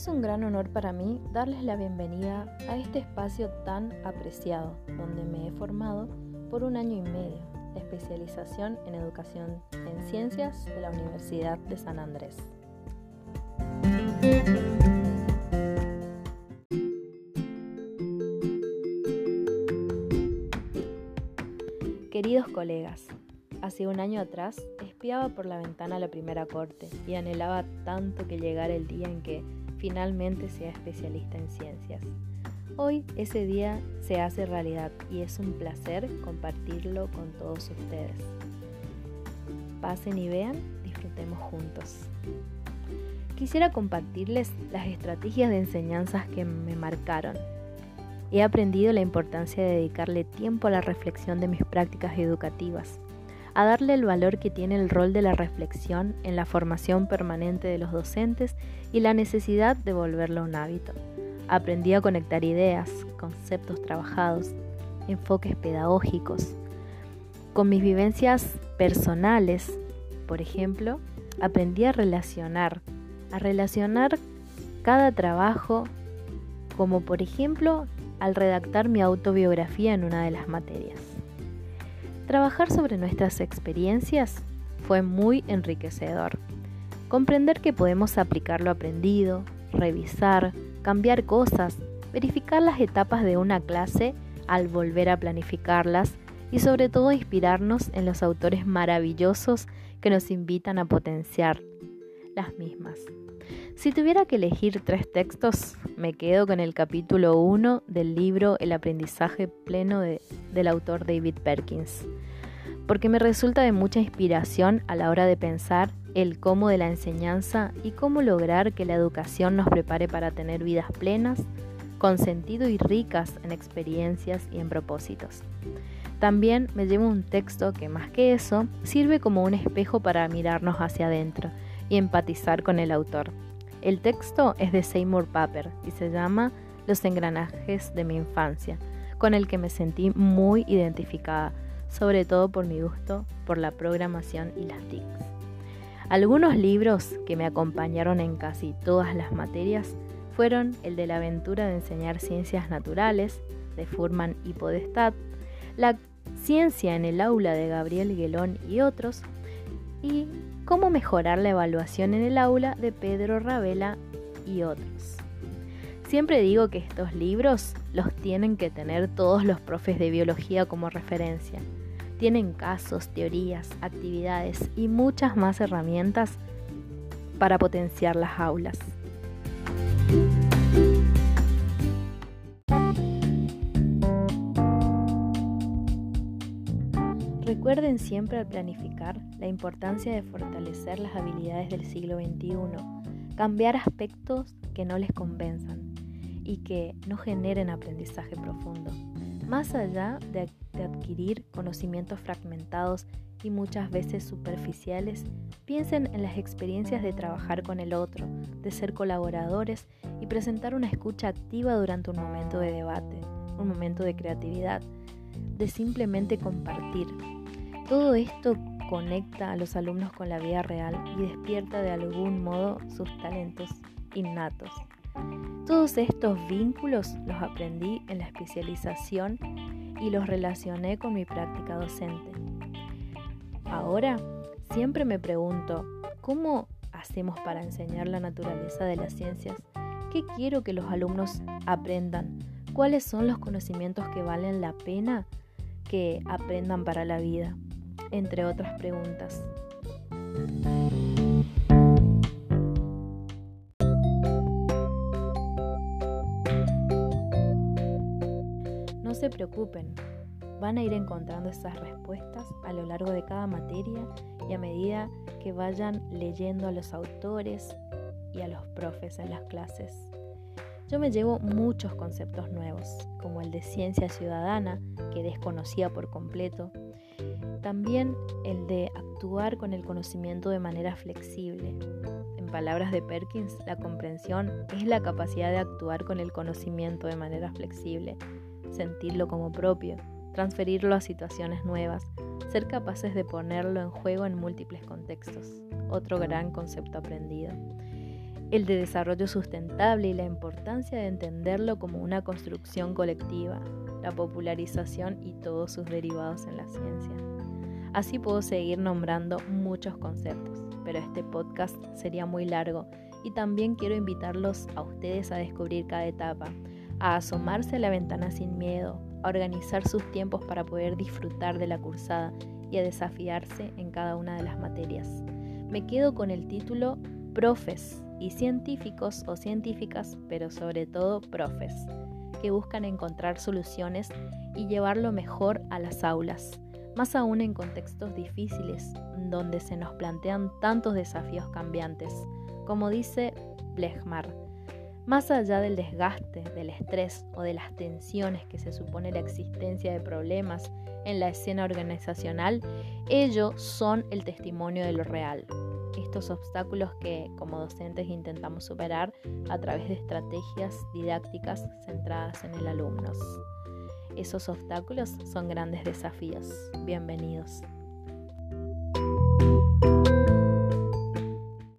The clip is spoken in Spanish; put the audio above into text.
Es un gran honor para mí darles la bienvenida a este espacio tan apreciado, donde me he formado por un año y medio especialización en educación en ciencias de la Universidad de San Andrés. Queridos colegas, hace un año atrás espiaba por la ventana la primera corte y anhelaba tanto que llegara el día en que finalmente sea especialista en ciencias. Hoy ese día se hace realidad y es un placer compartirlo con todos ustedes. Pasen y vean, disfrutemos juntos. Quisiera compartirles las estrategias de enseñanzas que me marcaron. He aprendido la importancia de dedicarle tiempo a la reflexión de mis prácticas educativas, a darle el valor que tiene el rol de la reflexión en la formación permanente de los docentes y la necesidad de volverlo un hábito. Aprendí a conectar ideas, conceptos trabajados, enfoques pedagógicos. Con mis vivencias personales, por ejemplo, aprendí a relacionar, a relacionar cada trabajo, como por ejemplo al redactar mi autobiografía en una de las materias. Trabajar sobre nuestras experiencias fue muy enriquecedor. Comprender que podemos aplicar lo aprendido, revisar, cambiar cosas, verificar las etapas de una clase al volver a planificarlas y sobre todo inspirarnos en los autores maravillosos que nos invitan a potenciar las mismas. Si tuviera que elegir tres textos, me quedo con el capítulo 1 del libro El aprendizaje pleno del autor David Perkins, porque me resulta de mucha inspiración a la hora de pensar el cómo de la enseñanza y cómo lograr que la educación nos prepare para tener vidas plenas, con sentido y ricas en experiencias y en propósitos. También me llevo un texto que más que eso sirve como un espejo para mirarnos hacia adentro y empatizar con el autor. El texto es de Seymour Papert y se llama Los engranajes de mi infancia, con el que me sentí muy identificada, sobre todo por mi gusto por la programación y las TICs. Algunos libros que me acompañaron en casi todas las materias fueron el de la aventura de enseñar ciencias naturales, de Furman y Podestad, La ciencia en el aula de Gabriel Guelón y otros, y Cómo mejorar la evaluación en el aula de Pedro Ravela y otros. Siempre digo que estos libros los tienen que tener todos los profes de biología como referencia. Tienen casos, teorías, actividades y muchas más herramientas para potenciar las aulas. Recuerden siempre al planificar la importancia de fortalecer las habilidades del siglo XXI, cambiar aspectos que no les convenzan y que no generen aprendizaje profundo, más allá de, adquirir conocimientos fragmentados y muchas veces superficiales, piensen en las experiencias de trabajar con el otro, de ser colaboradores y presentar una escucha activa durante un momento de debate, un momento de creatividad, de simplemente compartir, todo esto conecta a los alumnos con la vida real y despierta de algún modo sus talentos innatos. Todos estos vínculos los aprendí en la especialización y los relacioné con mi práctica docente. Ahora siempre me pregunto, ¿cómo hacemos para enseñar la naturaleza de las ciencias? ¿Qué quiero que los alumnos aprendan? ¿Cuáles son los conocimientos que valen la pena que aprendan para la vida? entre otras preguntas. Se preocupen, van a ir encontrando esas respuestas a lo largo de cada materia y a medida que vayan leyendo a los autores y a los profes en las clases. Yo me llevo muchos conceptos nuevos, como el de ciencia ciudadana, que desconocía por completo, también el de actuar con el conocimiento de manera flexible. En palabras de Perkins, la comprensión es la capacidad de actuar con el conocimiento de manera flexible, sentirlo como propio, transferirlo a situaciones nuevas, ser capaces de ponerlo en juego en múltiples contextos. Otro gran concepto aprendido. el de desarrollo sustentable y la importancia de entenderlo como una construcción colectiva, la popularización y todos sus derivados en la ciencia. Así puedo seguir nombrando muchos conceptos, pero este podcast sería muy largo y también quiero invitarlos a ustedes a descubrir cada etapa, a asomarse a la ventana sin miedo, a organizar sus tiempos para poder disfrutar de la cursada y a desafiarse en cada una de las materias. Me quedo con el título Profes y científicos o científicas, pero sobre todo profes, que buscan encontrar soluciones y llevarlo mejor a las aulas, más aún en contextos difíciles, donde se nos plantean tantos desafíos cambiantes, como dice Blechmar más allá del desgaste, del estrés o de las tensiones que se supone la existencia de problemas en la escena organizacional, ellos son el testimonio de lo real. Estos obstáculos que como docentes intentamos superar a través de estrategias didácticas centradas en el alumno. Esos obstáculos son grandes desafíos. Bienvenidos.